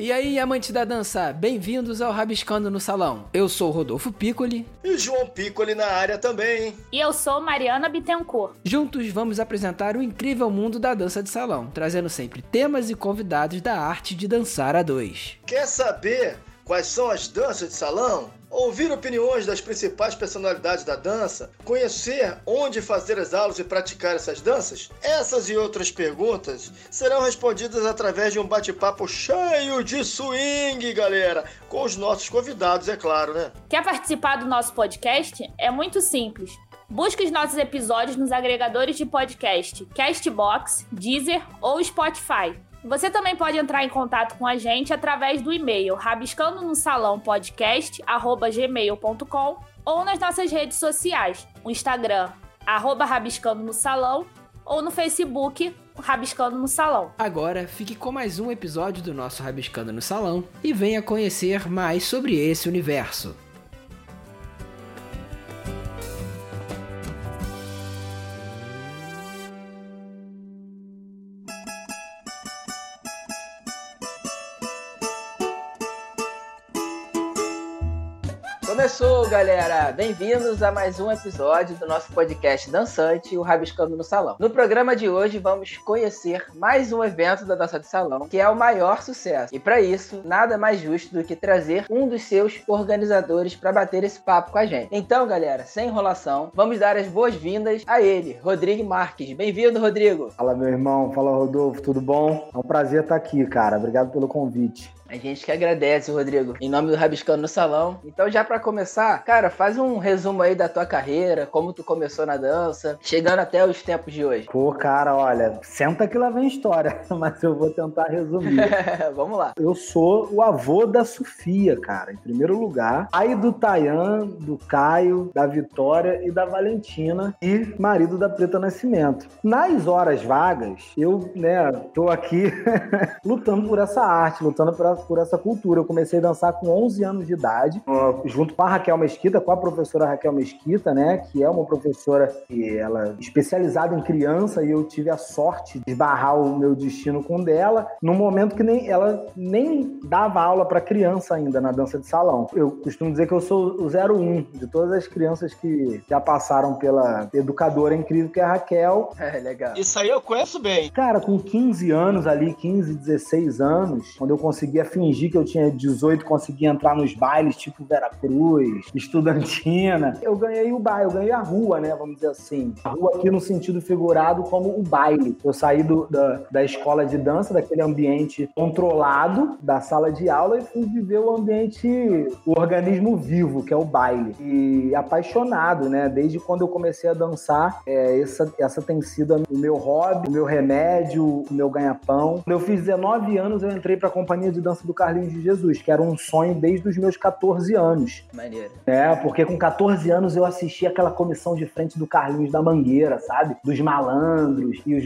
E aí, amantes da dança, bem-vindos ao Rabiscando no Salão. Eu sou Rodolfo Piccoli. E João Piccoli na área também. E eu sou Mariana Bittencourt. Juntos vamos apresentar o incrível mundo da dança de salão, trazendo sempre temas e convidados da arte de dançar a dois. Quer saber quais são as danças de salão? Ouvir opiniões das principais personalidades da dança, conhecer onde fazer as aulas e praticar essas danças? Essas e outras perguntas serão respondidas através de um bate-papo cheio de swing, galera, com os nossos convidados, é claro, né? Quer participar do nosso podcast? É muito simples. Busque os nossos episódios nos agregadores de podcast Castbox, Deezer ou Spotify. Você também pode entrar em contato com a gente através do e-mail rabiscando no salão podcast@gmail.com ou nas nossas redes sociais, o Instagram arroba rabiscando no salão ou no Facebook Rabiscando no Salão. Agora fique com mais um episódio do nosso Rabiscando no Salão e venha conhecer mais sobre esse universo. Galera! Bem-vindos a mais um episódio do nosso podcast dançante, o Rabiscando no Salão. No programa de hoje, vamos conhecer mais um evento da dança de salão, que é o maior sucesso. E para isso, nada mais justo do que trazer um dos seus organizadores para bater esse papo com a gente. Então, galera, sem enrolação, vamos dar as boas-vindas a ele, Rodrigo Marques. Bem-vindo, Rodrigo! Fala, meu irmão. Fala, Rodolfo. Tudo bom? É um prazer estar aqui, cara. Obrigado pelo convite. A gente que agradece, Rodrigo, em nome do Rabiscando no Salão. Então, já para começar, cara, faz um resumo aí da tua carreira, como tu começou na dança, chegando até os tempos de hoje. Pô, cara, olha, senta que lá vem história, mas eu vou tentar resumir. Vamos lá. Eu sou o avô da Sofia, cara, em primeiro lugar. Aí do Tayan, do Caio, da Vitória e da Valentina e marido da Preta Nascimento. Nas horas vagas, eu, né, tô aqui lutando por essa arte, lutando por essa por essa cultura. Eu comecei a dançar com 11 anos de idade, junto com a Raquel Mesquita, com a professora Raquel Mesquita, né, que é uma professora que ela é especializada em criança e eu tive a sorte de esbarrar o meu destino com dela, num momento que nem ela nem dava aula para criança ainda na dança de salão. Eu costumo dizer que eu sou o 01 de todas as crianças que já passaram pela educadora incrível que é a Raquel. É, legal. Isso aí eu conheço bem. Cara, com 15 anos ali, 15, 16 anos, quando eu conseguia fingir que eu tinha 18, consegui entrar nos bailes tipo Veracruz, Estudantina. Eu ganhei o baile, eu ganhei a rua, né? Vamos dizer assim. A rua aqui no sentido figurado como o baile. Eu saí do, da, da escola de dança, daquele ambiente controlado da sala de aula e fui viver o ambiente, o organismo vivo, que é o baile. E apaixonado, né? Desde quando eu comecei a dançar, é, essa, essa tem sido o meu hobby, o meu remédio, o meu ganha-pão. Quando eu fiz 19 anos, eu entrei para a companhia de dança do Carlinhos de Jesus, que era um sonho desde os meus 14 anos. Maneiro. É, porque com 14 anos eu assisti aquela comissão de frente do Carlinhos da Mangueira, sabe? Dos malandros. E os,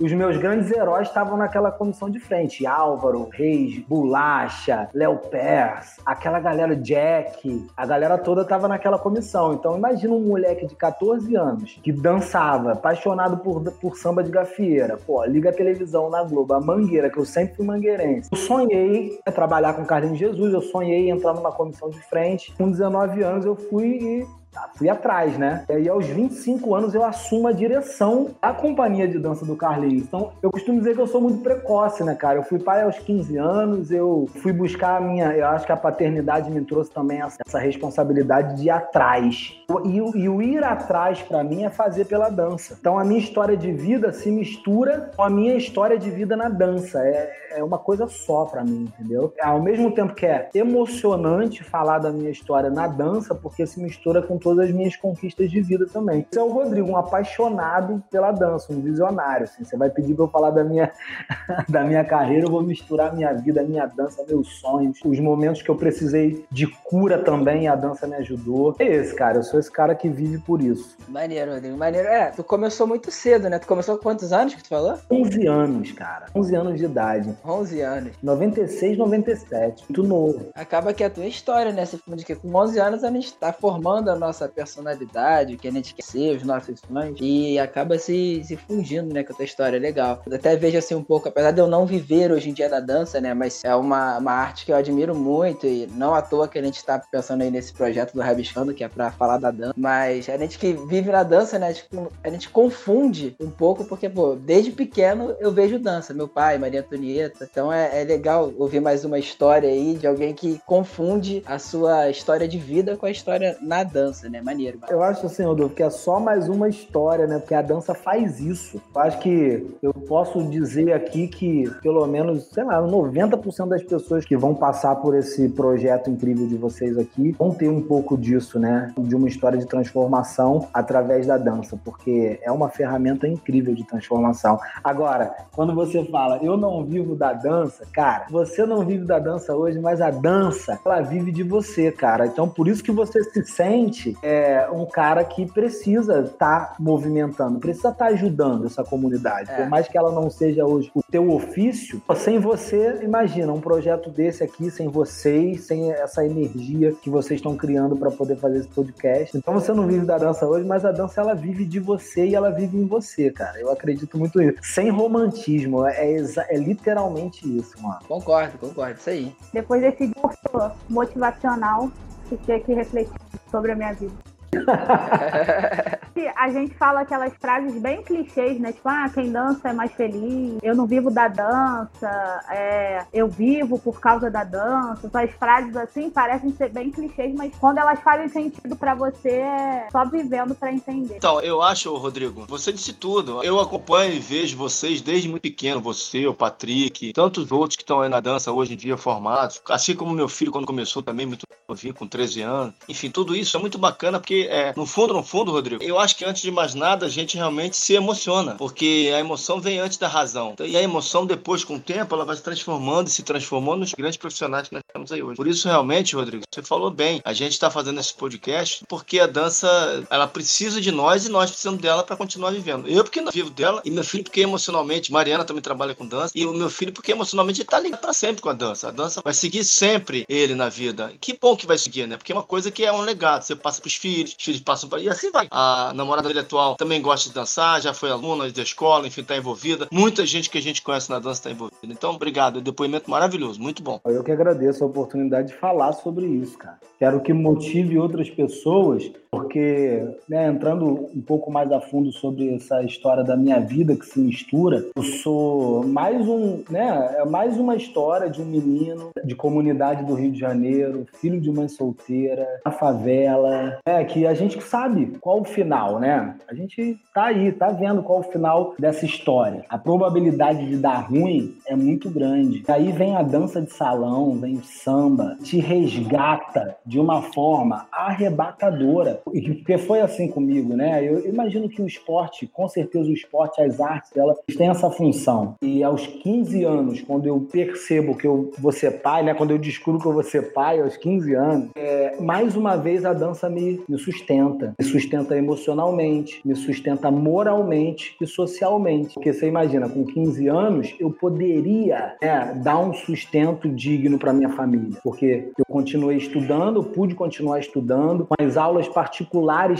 os meus grandes heróis estavam naquela comissão de frente. Álvaro, Reis, Bolacha, Léo Pers, aquela galera Jack, a galera toda tava naquela comissão. Então imagina um moleque de 14 anos que dançava, apaixonado por, por samba de gafieira. Pô, liga a televisão na Globo, a Mangueira, que eu sempre fui mangueirense. Eu sonhei trabalhar com Carlinhos Jesus, eu sonhei entrar numa comissão de frente. Com 19 anos eu fui e fui atrás, né? E aí, aos 25 anos, eu assumo a direção da companhia de dança do Carlinhos. Então, eu costumo dizer que eu sou muito precoce, né, cara? Eu fui pai aos 15 anos, eu fui buscar a minha. Eu acho que a paternidade me trouxe também essa responsabilidade de ir atrás. E, e o ir atrás, para mim, é fazer pela dança. Então, a minha história de vida se mistura com a minha história de vida na dança. É, é uma coisa só para mim, entendeu? Ao mesmo tempo que é emocionante falar da minha história na dança, porque se mistura com todas as minhas conquistas de vida também. Esse é o Rodrigo, um apaixonado pela dança, um visionário. Assim. Você vai pedir para eu falar da minha, da minha carreira, eu vou misturar minha vida, minha dança, meus sonhos, os momentos que eu precisei de cura também, a dança me ajudou. É esse, cara. Eu sou esse cara que vive por isso. Maneiro, Rodrigo. Maneiro. É, tu começou muito cedo, né? Tu começou com quantos anos que tu falou? 11 anos, cara. 11 anos de idade. 11 anos. 96, 97. Muito novo. Acaba que é a tua história, né? Você de que com 11 anos a gente tá formando a nossa nossa personalidade, que a gente quer ser, os nossos sonhos, e acaba se, se fundindo, né, com a história, legal. Até vejo assim um pouco, apesar de eu não viver hoje em dia da dança, né, mas é uma, uma arte que eu admiro muito, e não à toa que a gente tá pensando aí nesse projeto do Rabiscando, que é pra falar da dança, mas a gente que vive na dança, né, a gente, a gente confunde um pouco, porque, pô, desde pequeno eu vejo dança, meu pai, Maria Antonieta, então é, é legal ouvir mais uma história aí de alguém que confunde a sua história de vida com a história na dança, né? Maneiro. Eu acho assim, Rodolfo, que é só mais uma história, né? Porque a dança faz isso. Eu acho que eu posso dizer aqui que pelo menos, sei lá, 90% das pessoas que vão passar por esse projeto incrível de vocês aqui vão ter um pouco disso, né? De uma história de transformação através da dança, porque é uma ferramenta incrível de transformação. Agora, quando você fala, eu não vivo da dança, cara, você não vive da dança hoje, mas a dança, ela vive de você, cara. Então, por isso que você se sente é, um cara que precisa estar tá movimentando, precisa estar tá ajudando essa comunidade. É. Por mais que ela não seja hoje o teu ofício, sem você, imagina, um projeto desse aqui, sem vocês, sem essa energia que vocês estão criando para poder fazer esse podcast. Então, você não vive da dança hoje, mas a dança, ela vive de você e ela vive em você, cara. Eu acredito muito nisso. Sem romantismo, é, é, é literalmente isso, mano. Concordo, concordo, isso aí. Depois desse discurso motivacional, fiquei aqui refletindo sobre a minha vida. a gente fala aquelas frases bem clichês, né? Tipo, ah, quem dança é mais feliz, eu não vivo da dança, é, eu vivo por causa da dança. Essas frases assim parecem ser bem clichês, mas quando elas fazem sentido para você, é só vivendo para entender. Então, eu acho, Rodrigo, você disse tudo. Eu acompanho e vejo vocês desde muito pequeno, você, o Patrick, tantos outros que estão aí na dança hoje em dia formados, assim como meu filho quando começou também, muito novinho, com 13 anos. Enfim, tudo isso é muito bacana porque, é, no fundo, no fundo, Rodrigo, eu acho que antes de mais nada a gente realmente se emociona, porque a emoção vem antes da razão. E a emoção, depois, com o tempo, ela vai se transformando e se transformando nos grandes profissionais que nós temos aí hoje. Por isso, realmente, Rodrigo, você falou bem, a gente está fazendo esse podcast porque a dança, ela precisa de nós e nós precisamos dela para continuar vivendo. Eu, porque não vivo dela, e meu filho, porque emocionalmente, Mariana também trabalha com dança, e o meu filho, porque emocionalmente ele tá ligado para sempre com a dança. A dança vai seguir sempre ele na vida. Que bom que vai seguir, né? Porque é uma coisa que é um legado. Você passa pros filhos, os filhos passam para. E assim vai. A namorada dele atual também gosta de dançar, já foi aluna da escola, enfim, tá envolvida. Muita gente que a gente conhece na dança tá envolvida. Então, obrigado. Depoimento maravilhoso, muito bom. Eu que agradeço a oportunidade de falar sobre isso, cara. Quero que motive outras pessoas, porque, né, entrando um pouco mais a fundo sobre essa história da minha vida que se mistura, eu sou mais um, né, é mais uma história de um menino de comunidade do Rio de Janeiro, filho de mãe solteira, na favela, é que a gente sabe qual o final, né? A gente tá aí, tá vendo qual o final dessa história. A probabilidade de dar ruim é muito grande. Aí vem a dança de salão, vem o samba, te resgata de uma forma arrebatadora. Porque foi assim comigo, né? Eu imagino que o esporte, com certeza o esporte, as artes, elas têm essa função. E aos 15 anos, quando eu percebo que eu vou ser pai, né? Quando eu descubro que eu vou ser pai aos 15 anos, é, mais uma vez a dança me, me sustenta. Me sustenta emocionalmente, me sustenta moralmente e socialmente. Porque você imagina, com 15 anos, eu poderia né, dar um sustento digno para minha família. Porque eu continuei estudando, pude continuar estudando, com as aulas particulares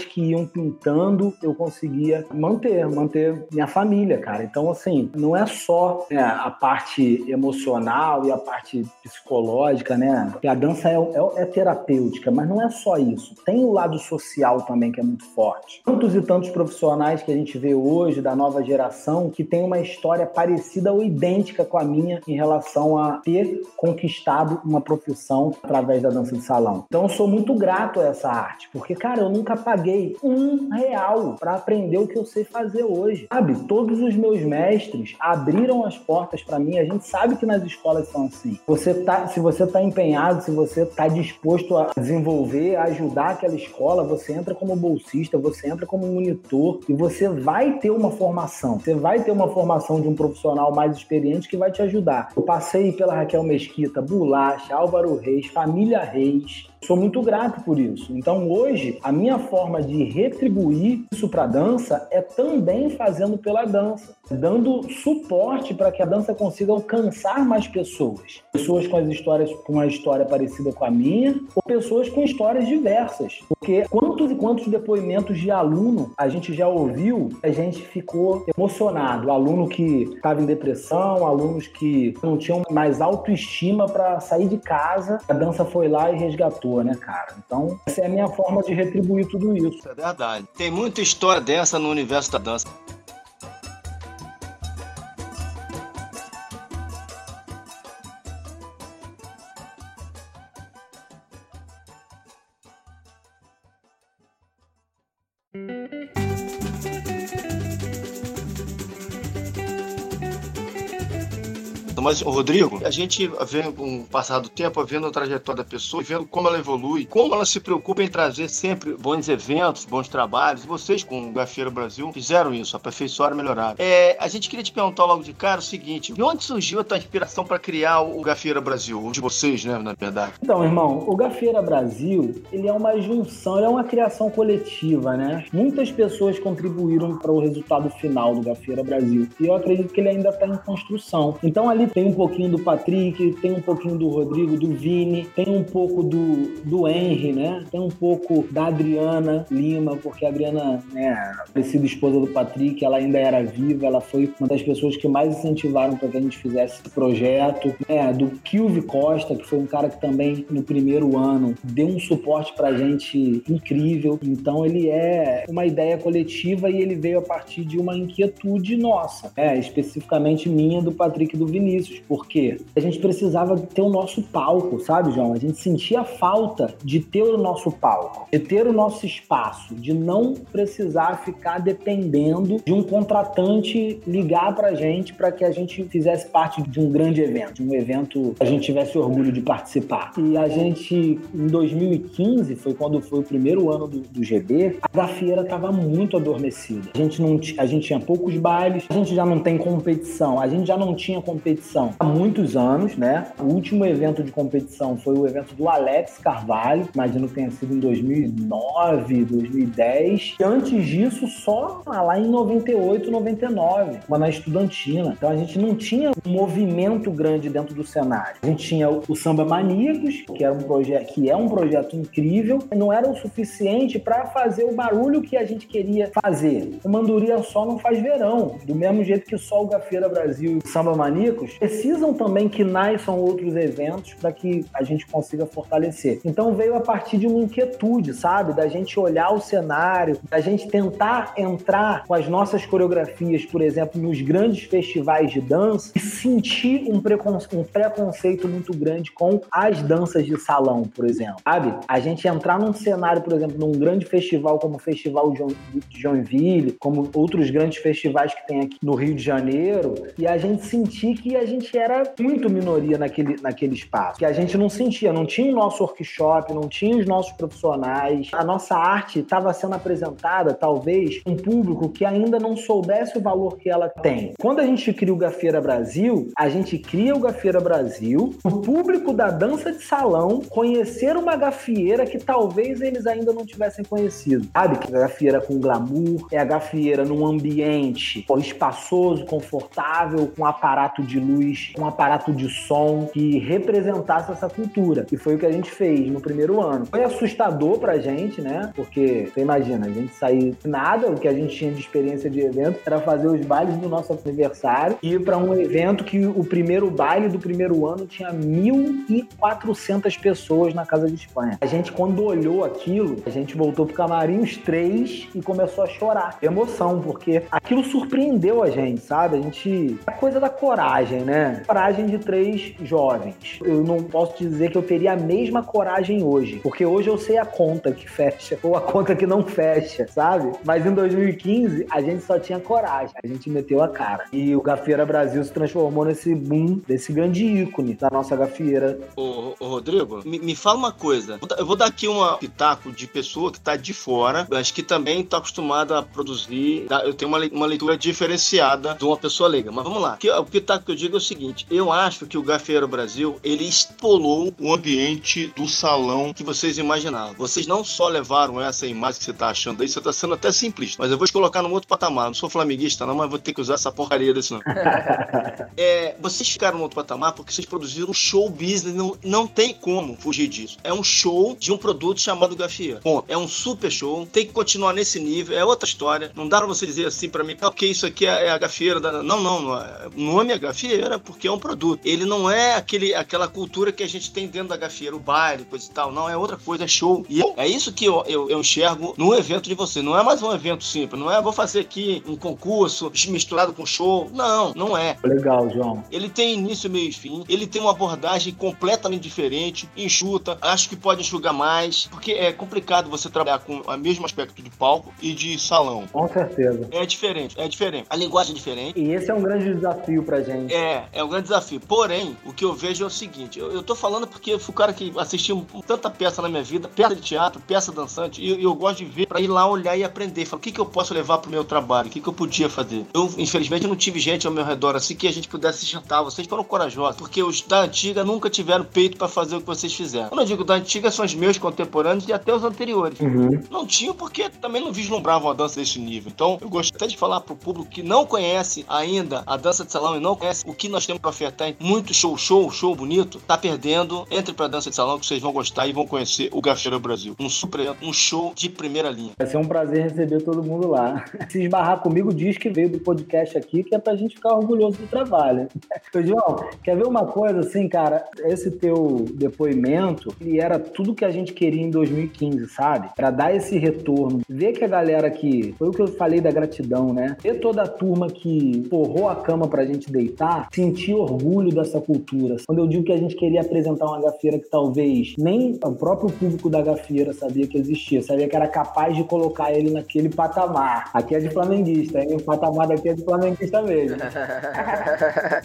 que iam pintando, eu conseguia manter, manter minha família, cara. Então, assim, não é só né, a parte emocional e a parte psicológica, né? Porque a dança é, é, é terapêutica, mas não é só isso. Tem o lado social também que é muito forte. Tantos e tantos profissionais que a gente vê hoje da nova geração que tem uma história parecida ou idêntica com a minha em relação a ter conquistado uma profissão através da dança de salão. Então eu sou muito grato a essa arte, porque, cara, eu nunca paguei um real para aprender o que eu sei fazer hoje. Sabe? Todos os meus mestres abriram as portas para mim. A gente sabe que nas escolas são assim. Você tá, se você está empenhado, se você está disposto a desenvolver, a ajudar aquela escola, você entra como bolsista, você entra como monitor e você vai ter uma formação. Você vai ter uma formação de um profissional mais experiente que vai te ajudar. Eu passei pela Raquel Mesquita, Bulacha, Álvaro Reis, Família Reis, Sou muito grato por isso. Então, hoje, a minha forma de retribuir isso para a dança é também fazendo pela dança, dando suporte para que a dança consiga alcançar mais pessoas. Pessoas com as histórias com uma história parecida com a minha, ou pessoas com histórias diversas. Porque quantos e quantos depoimentos de aluno a gente já ouviu, a gente ficou emocionado. Aluno que estava em depressão, alunos que não tinham mais autoestima para sair de casa, a dança foi lá e resgatou, né, cara? Então, essa é a minha forma de retribuir tudo isso. É verdade. Tem muita história dessa no universo da dança. Mas, Rodrigo, a gente vê com o passar do tempo, vendo a trajetória da pessoa, vendo como ela evolui, como ela se preocupa em trazer sempre bons eventos, bons trabalhos. Vocês, com o Gafeira Brasil, fizeram isso, aperfeiçoaram e melhoraram. É, a gente queria te perguntar logo de cara o seguinte: de onde surgiu a tua inspiração para criar o Gafeira Brasil? De vocês, né, na verdade? Então, irmão, o Gafeira Brasil, ele é uma junção, é uma criação coletiva, né? Muitas pessoas contribuíram para o resultado final do Gafeira Brasil. E eu acredito que ele ainda está em construção. Então, ali tem um pouquinho do Patrick, tem um pouquinho do Rodrigo, do Vini, tem um pouco do, do Henry, né? Tem um pouco da Adriana Lima, porque a Adriana, né, parecida esposa do Patrick, ela ainda era viva, ela foi uma das pessoas que mais incentivaram para que a gente fizesse esse projeto. Né? Do Kilvi Costa, que foi um cara que também no primeiro ano deu um suporte pra gente incrível. Então ele é uma ideia coletiva e ele veio a partir de uma inquietude nossa, né? especificamente minha, do Patrick e do Vinícius porque a gente precisava ter o nosso palco, sabe, João? A gente sentia falta de ter o nosso palco, de ter o nosso espaço, de não precisar ficar dependendo de um contratante ligar pra gente para que a gente fizesse parte de um grande evento, de um evento que a gente tivesse orgulho de participar. E a gente, em 2015, foi quando foi o primeiro ano do, do GB, a gafieira estava muito adormecida. A gente, não, a gente tinha poucos bailes, a gente já não tem competição, a gente já não tinha competição competição há muitos anos, né? O último evento de competição foi o evento do Alex Carvalho, imagino que tenha sido em 2009, 2010. E antes disso, só lá em 98, 99, uma na Estudantina. Então a gente não tinha um movimento grande dentro do cenário. A gente tinha o Samba Maníacos, que era um projeto que é um projeto incrível, não era o suficiente para fazer o barulho que a gente queria fazer. O Manduria só não faz verão, do mesmo jeito que só o Gafeira Brasil e o Samba Maníacos precisam também que nasçam outros eventos para que a gente consiga fortalecer. Então veio a partir de uma inquietude, sabe? Da gente olhar o cenário, da gente tentar entrar com as nossas coreografias, por exemplo, nos grandes festivais de dança e sentir um, um preconceito muito grande com as danças de salão, por exemplo, sabe? A gente entrar num cenário, por exemplo, num grande festival como o Festival de Joinville, como outros grandes festivais que tem aqui no Rio de Janeiro, e a gente sentir que a gente gente era muito minoria naquele, naquele espaço, que a gente não sentia, não tinha o nosso workshop, não tinha os nossos profissionais, a nossa arte estava sendo apresentada, talvez, um público que ainda não soubesse o valor que ela tem. Quando a gente cria o Gafeira Brasil, a gente cria o Gafeira Brasil, o público da dança de salão conhecer uma gafieira que talvez eles ainda não tivessem conhecido. Sabe que a gafieira com glamour, é a gafieira num ambiente espaçoso, confortável, com aparato de luz luz, um aparato de som que representasse essa cultura. E foi o que a gente fez no primeiro ano. Foi assustador pra gente, né? Porque, você imagina, a gente sair nada, o que a gente tinha de experiência de evento era fazer os bailes do nosso aniversário e ir para um evento que o primeiro baile do primeiro ano tinha 1.400 pessoas na Casa de Espanha. A gente, quando olhou aquilo, a gente voltou pro camarim os três e começou a chorar. Emoção, porque aquilo surpreendeu a gente, sabe? A gente. A coisa da coragem, né? Coragem de três jovens. Eu não posso dizer que eu teria a mesma coragem hoje, porque hoje eu sei a conta que fecha ou a conta que não fecha, sabe? Mas em 2015 a gente só tinha coragem, a gente meteu a cara. E o Gafieira Brasil se transformou nesse boom, desse grande ícone da nossa gafieira. Ô, ô Rodrigo, me, me, fala uma coisa. Eu vou dar aqui um pitaco de pessoa que tá de fora, mas que também tá acostumada a produzir. Eu tenho uma, uma leitura diferenciada de uma pessoa leiga. Mas vamos lá. O pitaco que eu digo é o seguinte: eu acho que o Gafieiro Brasil ele expolou o ambiente do salão que vocês imaginavam. Vocês não só levaram essa imagem que você está achando aí, você está sendo até simplista, mas eu vou te colocar num outro patamar. Não sou flamenguista, não, mas vou ter que usar essa porcaria desse não. é, vocês ficaram no outro patamar porque vocês produziram um show business, não, não tem como fugir disso. É um show de um produto chamado Gafieiro. Bom, é um super show, tem que continuar nesse nível, é outra história. Não dá pra você dizer assim para mim, ok, isso aqui é, é a gafieira da. Não, não, não é. o nome é gafieira porque é um produto. Ele não é aquele, aquela cultura que a gente tem dentro da gafieira, o baile, coisa e tal. Não, é outra coisa, é show. E é isso que eu, eu, eu enxergo no evento de você. Não é mais um evento simples, não é vou fazer aqui um concurso misturado com show. Não, não é. Legal, João. Ele tem início, meio e fim. Ele tem uma abordagem completamente diferente, enxuta. Acho que pode enxugar mais, porque é complicado você trabalhar com o mesmo aspecto de palco e de salão. Com certeza. É diferente, é diferente. A linguagem é diferente. E esse é um grande desafio pra gente. É, é um grande desafio. Porém, o que eu vejo é o seguinte: eu, eu tô falando porque eu fui o cara que assistiu tanta peça na minha vida, peça de teatro, peça dançante, e eu, eu gosto de ver pra ir lá olhar e aprender. Falar, o que, que eu posso levar pro meu trabalho? O que, que eu podia fazer? Eu, infelizmente, não tive gente ao meu redor assim que a gente pudesse jantar. Vocês foram corajosos, porque os da antiga nunca tiveram peito para fazer o que vocês fizeram. Quando eu digo da antiga, são os meus contemporâneos e até os anteriores. Uhum. Não tinham porque também não vislumbravam a dança desse nível. Então, eu gosto até de falar pro público que não conhece ainda a dança de salão e não conhece o que nós temos para ofertar. Muito show, show, show bonito. Tá perdendo. Entre pra dança de salão que vocês vão gostar e vão conhecer o Gafeira Brasil. Um super, um show de primeira linha. Vai ser um prazer receber todo mundo lá. Se esbarrar comigo, diz que veio do podcast aqui, que é pra gente ficar orgulhoso do trabalho. Ô, João, quer ver uma coisa assim, cara? Esse teu depoimento, ele era tudo que a gente queria em 2015, sabe? Pra dar esse retorno. Ver que a galera que. Foi o que eu falei da gratidão, né? Ver toda a turma que forrou a cama pra gente deitar, sentir orgulho dessa cultura. Quando eu digo que a gente queria apresentar uma gafeira que talvez nem o próprio público da gafeira sabia que existia, sabia que era capaz de colocar ele naquele patamar. Aqui é de flamenguista, hein? O patamar daqui é de flamenguista mesmo.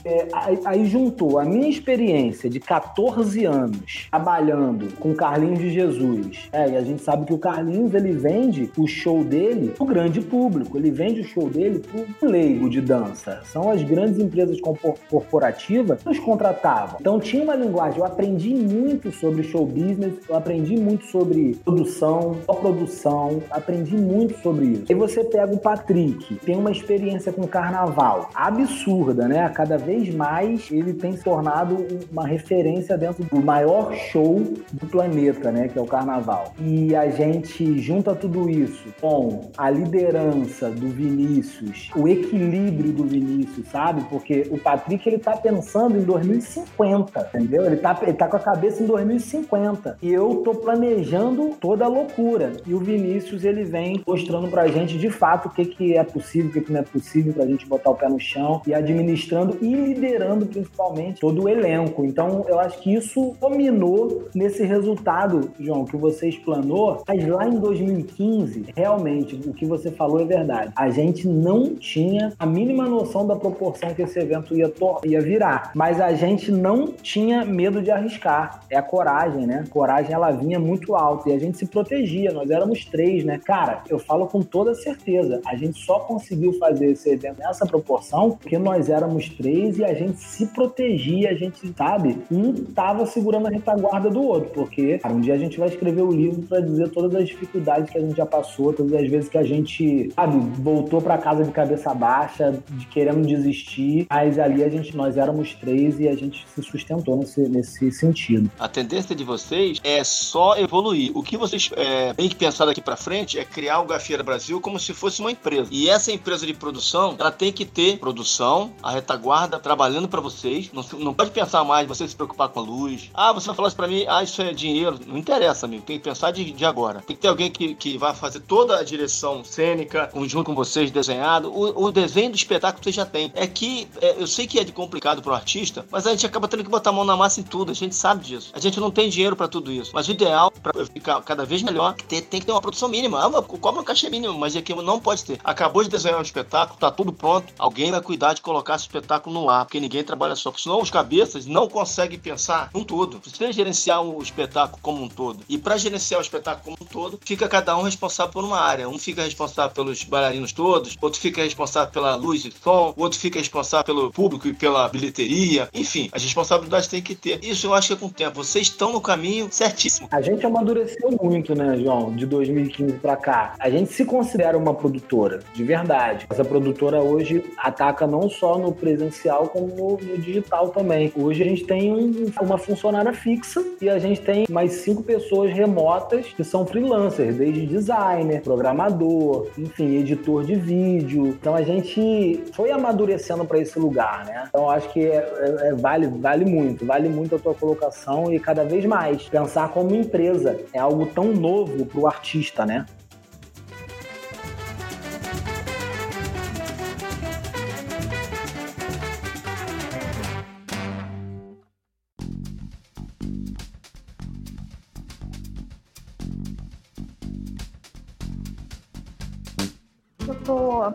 É, aí, aí juntou a minha experiência de 14 anos trabalhando com Carlinhos de Jesus. É, e a gente sabe que o Carlinhos ele vende o show dele pro grande público, ele vende o show dele pro leigo de dança. São as grandes empresas corporativas que nos contratavam. Então tinha uma linguagem, eu aprendi muito sobre show business, eu aprendi muito sobre produção, produção, aprendi muito sobre isso. Aí você pega o Patrick, tem uma experiência com carnaval absurda, né? Cada vez mais ele tem se tornado uma referência dentro do maior show do planeta, né? Que é o carnaval. E a gente junta tudo isso com a liderança do Vinícius, o equilíbrio do Vinícius, sabe? Porque o Patrick ele tá pensando em 2050, entendeu? Ele tá, ele tá com a cabeça em 2050. E eu tô planejando toda a loucura. E o Vinícius ele vem mostrando pra gente de fato o que, que é possível, o que, que não é possível pra gente botar o pé no chão e administrando e liderando principalmente todo o elenco. Então eu acho que isso dominou nesse resultado, João, que você explanou. Mas lá em 2015, realmente, o que você falou é verdade. A gente não tinha a mínima noção da proporção que esse evento ia, ia virar. Mas a gente não tinha medo de arriscar. É a coragem, né? Coragem ela vinha muito alta e a gente se protegia. Nós éramos três, né? Cara, eu falo com toda certeza. A gente só conseguiu fazer esse evento nessa proporção porque nós éramos três e a gente se protegia, a gente, sabe? Um tava segurando a retaguarda do outro, porque cara, um dia a gente vai escrever o livro para dizer todas as dificuldades que a gente já passou, todas as vezes que a gente, sabe, voltou para casa de cabeça baixa, de querendo desistir, mas ali a gente, nós éramos três e a gente se sustentou nesse, nesse sentido. A tendência de vocês é só evoluir. O que vocês é, têm que pensar daqui para frente é criar o Gafieira Brasil como se fosse uma empresa. E essa empresa de produção, ela tem que ter produção, a retaguarda trabalhando para vocês. Não, não pode pensar mais você se preocupar com a luz. Ah, você vai falar isso para mim, ah, isso é dinheiro. Não interessa, amigo. Tem que pensar de, de agora. Tem que ter alguém que, que vai fazer toda a direção cênica, junto com vocês, desenhado. O, o desenho do espetáculo você já tem. É que é, eu sei que é de complicado pro artista, mas a gente acaba tendo que botar a mão na massa em tudo. A gente sabe disso. A gente não tem dinheiro para tudo isso. Mas o ideal, para ficar cada vez melhor, tem, tem que ter uma produção mínima. Ah, cobra um cachê mínimo, mas aqui não pode ter. Acabou de desenhar um espetáculo, tá tudo pronto. Alguém vai cuidar de colocar esse espetáculo no ar, porque ninguém trabalha só. Porque senão os cabeças não conseguem pensar um todo. Você gerenciar o espetáculo como um todo. E para gerenciar o espetáculo como um todo, fica cada um responsável por uma área. Um fica responsável pelos bailarinos todos, outro fica responsável pela luz e som, outro fica responsável pelo público público e pela bilheteria. Enfim, a responsabilidade tem que ter. Isso eu acho que é com o tempo. Vocês estão no caminho certíssimo. A gente amadureceu muito, né, João, de 2015 para cá. A gente se considera uma produtora, de verdade. Essa produtora hoje ataca não só no presencial, como no, no digital também. Hoje a gente tem um, uma funcionária fixa e a gente tem mais cinco pessoas remotas que são freelancers, desde designer, programador, enfim, editor de vídeo. Então a gente foi amadurecendo para esse lugar, né? Então acho que é, é, é, vale, vale muito, vale muito a tua colocação e cada vez mais pensar como empresa é algo tão novo para o artista, né?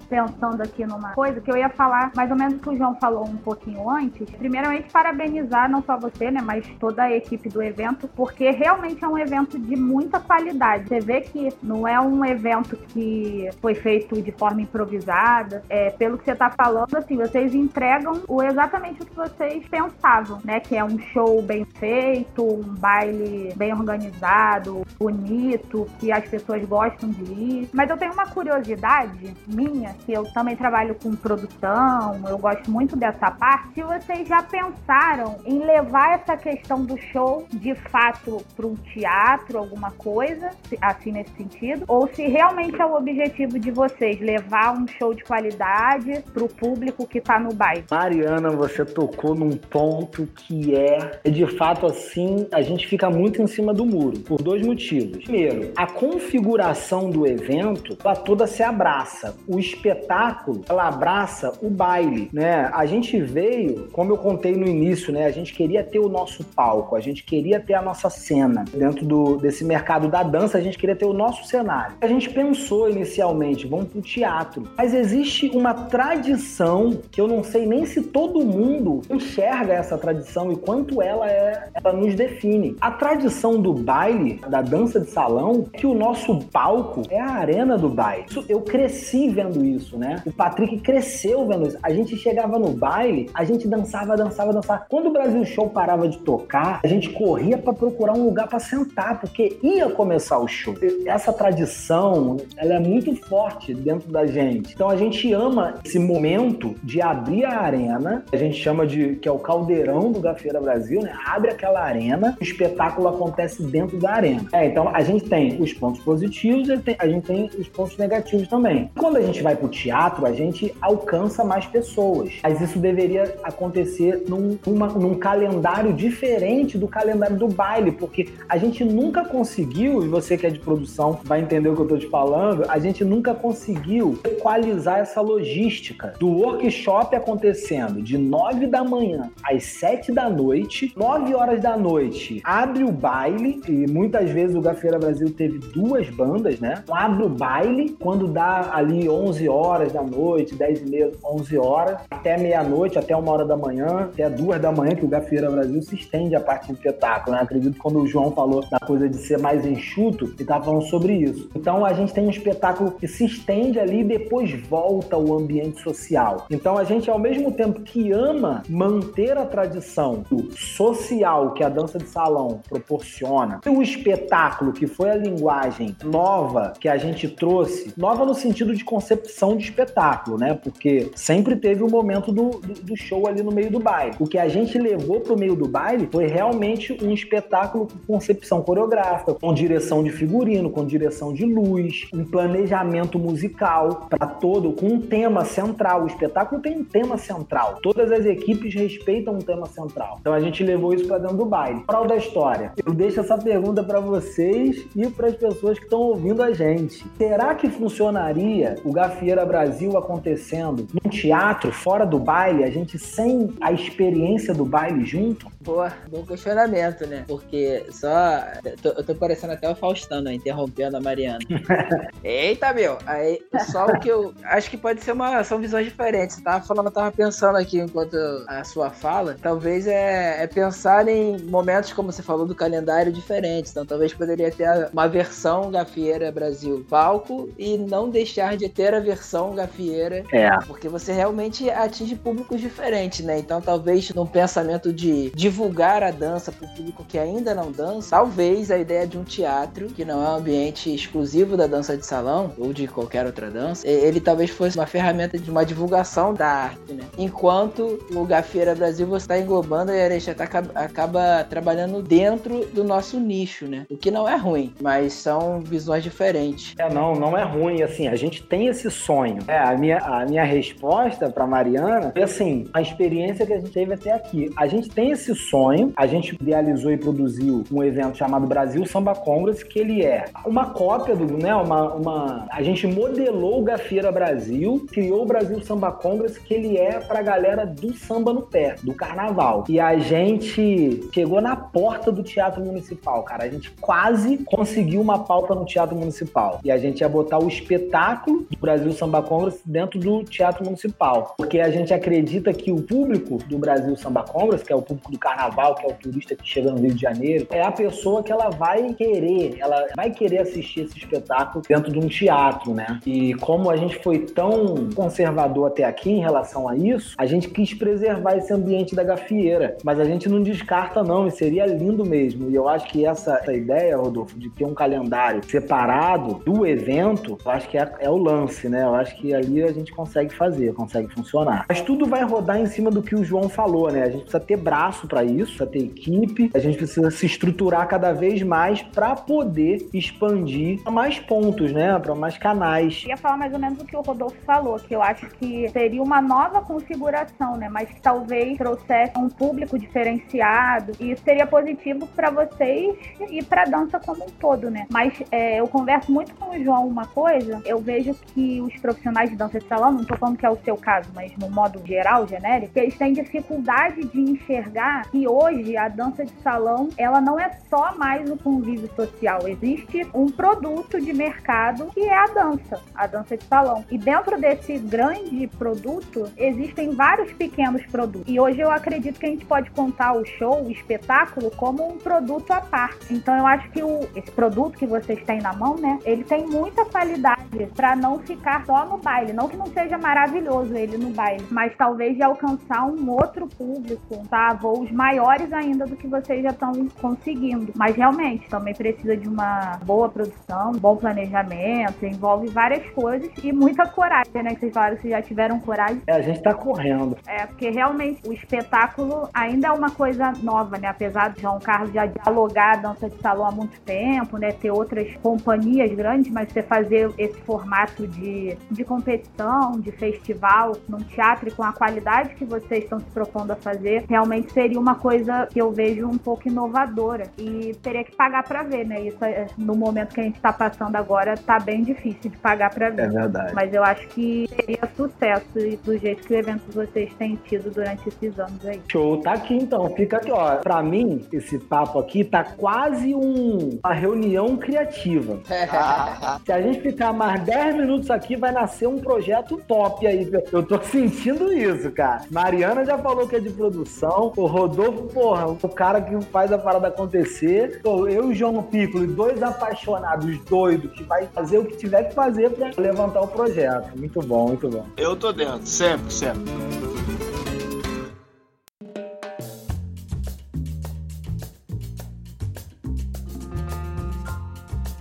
Pensando aqui numa coisa que eu ia falar, mais ou menos que o João falou um pouquinho antes. Primeiramente, parabenizar não só você, né, mas toda a equipe do evento, porque realmente é um evento de muita qualidade. Você vê que não é um evento que foi feito de forma improvisada. É, pelo que você está falando, assim, vocês entregam o, exatamente o que vocês pensavam, né? Que é um show bem feito, um baile bem organizado, bonito, que as pessoas gostam de ir. Mas eu tenho uma curiosidade minha, que eu também trabalho com produção, eu gosto muito dessa parte. Se vocês já pensaram em levar essa questão do show de fato para um teatro, alguma coisa, assim nesse sentido, ou se realmente é o objetivo de vocês levar um show de qualidade para o público que está no bairro. Mariana, você tocou num ponto que é, de fato assim, a gente fica muito em cima do muro por dois motivos. Primeiro, a configuração do evento, ela toda se abraça. O espetáculo, ela abraça o baile, né? A gente veio, como eu contei no início, né? A gente queria ter o nosso palco, a gente queria ter a nossa cena. Dentro do, desse mercado da dança, a gente queria ter o nosso cenário. A gente pensou inicialmente, vamos pro teatro. Mas existe uma tradição que eu não sei nem se todo mundo enxerga essa tradição e quanto ela é, ela nos define. A tradição do baile, da dança de salão, é que o nosso palco é a arena do baile. Eu cresci vendo isso, né? O Patrick cresceu vendo isso. A gente chegava no baile, a gente dançava, dançava, dançava. Quando o Brasil Show parava de tocar, a gente corria para procurar um lugar para sentar, porque ia começar o show. Essa tradição, ela é muito forte dentro da gente. Então a gente ama esse momento de abrir a arena, a gente chama de que é o caldeirão do Gafeira Brasil, né? Abre aquela arena, o espetáculo acontece dentro da arena. É, então a gente tem os pontos positivos, a gente tem os pontos negativos também. Quando a gente vai para o teatro, a gente alcança mais pessoas. Mas isso deveria acontecer num, uma, num calendário diferente do calendário do baile, porque a gente nunca conseguiu, e você que é de produção vai entender o que eu estou te falando, a gente nunca conseguiu equalizar essa logística do workshop acontecendo de 9 da manhã às 7 da noite, 9 horas da noite abre o baile, e muitas vezes o Gafeira Brasil teve duas bandas, né? Abre o baile, quando dá ali 11 horas da noite, 10 e meia, 11 horas, até meia-noite, até uma hora da manhã, até duas da manhã, que o Gafieira Brasil se estende a parte do espetáculo. Né? Acredito que quando o João falou da coisa de ser mais enxuto, ele estava falando sobre isso. Então a gente tem um espetáculo que se estende ali e depois volta ao ambiente social. Então a gente, ao mesmo tempo que ama manter a tradição do social que a dança de salão proporciona, o espetáculo que foi a linguagem nova que a gente trouxe, nova no sentido de concepção de espetáculo, né? Porque sempre teve o um momento do, do, do, show ali no meio do baile. O que a gente levou pro meio do baile foi realmente um espetáculo com concepção coreográfica, com direção de figurino, com direção de luz, um planejamento musical para todo, com um tema central. O espetáculo tem um tema central. Todas as equipes respeitam um tema central. Então a gente levou isso para dentro do baile. Moral da história. Eu deixo essa pergunta para vocês e para as pessoas que estão ouvindo a gente. Será que funcionaria o Gafieira Brasil acontecendo num teatro, fora do baile, a gente sem a experiência do baile junto? Pô, bom questionamento, né? Porque só. Eu tô, eu tô parecendo até o Faustão, né? Interrompendo a Mariana. Eita, meu! Aí, só o que eu. Acho que pode ser uma. São visões diferentes. Tava falando, eu tava pensando aqui enquanto a sua fala. Talvez é, é pensar em momentos, como você falou, do calendário diferentes. Então talvez poderia ter uma versão Gafieira Brasil palco e não deixar de ter a versão Gafieira. É. Porque você realmente atinge públicos diferentes, né? Então talvez num pensamento de divulgar a dança para o público que ainda não dança, talvez a ideia de um teatro, que não é um ambiente exclusivo da dança de salão ou de qualquer outra dança, ele talvez fosse uma ferramenta de uma divulgação da arte, né? Enquanto o Gafieira Brasil você está englobando e a Arexatá acaba, acaba trabalhando dentro do nosso nicho, né? O que não é ruim, mas são visões diferentes. É, não, não é ruim. Assim, a gente tem esse sonho. É, a minha, a minha resposta para Mariana é assim, a experiência que a gente teve até aqui. A gente tem esse sonho, a gente idealizou e produziu um evento chamado Brasil Samba Congress, que ele é uma cópia do, né, uma, uma... A gente modelou o Gafieira Brasil, criou o Brasil Samba Congress, que ele é pra galera do samba no pé, do carnaval. E a gente chegou na porta do Teatro Municipal, cara. A gente quase conseguiu uma pauta no Teatro Municipal. E a gente ia botar o espetáculo do Brasil Samba Congress dentro do Teatro Municipal. Porque a gente acredita que o público do Brasil Samba Congress, que é o público do carnaval, que é o turista que chega no Rio de Janeiro, é a pessoa que ela vai querer, ela vai querer assistir esse espetáculo dentro de um teatro, né? E como a gente foi tão conservador até aqui em relação a isso, a gente quis preservar esse ambiente da gafieira. Mas a gente não descarta, não, e seria lindo mesmo. E eu acho que essa, essa ideia, Rodolfo, de ter um calendário separado do evento, eu acho que é, é o lance, né? Eu acho que ali a gente consegue fazer, consegue funcionar. Mas tudo vai rodar em cima do que o João falou, né? A gente precisa ter braço para isso, precisa ter equipe, a gente precisa se estruturar cada vez mais para poder expandir para mais pontos, né? Para mais canais. Eu ia falar mais ou menos o que o Rodolfo falou, que eu acho que seria uma nova configuração, né? Mas que talvez trouxesse um público diferenciado e isso seria positivo para vocês e para a dança como um todo, né? Mas é, eu converso muito com o João uma coisa, eu vejo que os profissionais de dança de salão, não estou falando que é o seu caso, mas no modo geral, genérico, eles têm dificuldade de enxergar que hoje a dança de salão, ela não é só mais o convívio social, existe um produto de mercado que é a dança, a dança de salão. E dentro desse grande produto, existem vários pequenos produtos. E hoje eu acredito que a gente pode contar o show, o espetáculo, como um produto à parte. Então eu acho que o, esse produto que vocês têm na mão, né, ele tem muita qualidade para não ficar só no baile. Não que não seja maravilhoso ele no baile, mas talvez de alcançar um outro público, tá? Voos maiores ainda do que vocês já estão conseguindo. Mas realmente também precisa de uma boa produção, um bom planejamento, envolve várias coisas e muita coragem, né? Que vocês falaram que já tiveram coragem. É, a gente tá correndo. É, porque realmente o espetáculo ainda é uma coisa nova, né? Apesar de João Carlos já dialogar a dança de salão há muito tempo, né? Ter outras companhias grandes, mas você fazer esse formato de, de competição, de festival, num teatro e com a qualidade que vocês estão se propondo a fazer, realmente seria uma coisa que eu vejo um pouco inovadora. E teria que pagar para ver, né? Isso é, no momento que a gente está passando agora, tá bem difícil de pagar para ver. É verdade. Mas eu acho que seria sucesso do jeito que o evento vocês têm tido durante esses anos aí. Show, tá aqui então. Fica aqui, ó. Pra mim, esse papo aqui tá quase um, uma reunião criativa. Se a gente ficar mais 10 minutos aqui, vai nascer um projeto top aí. Eu tô sentindo isso, cara. Mariana já falou que é de produção. O Rodolfo, porra, o cara que faz a parada acontecer. Eu e o João Piccolo, dois apaixonados, doidos, que vai fazer o que tiver que fazer pra levantar o projeto. Muito bom, muito bom. Eu tô dentro, sempre, sempre.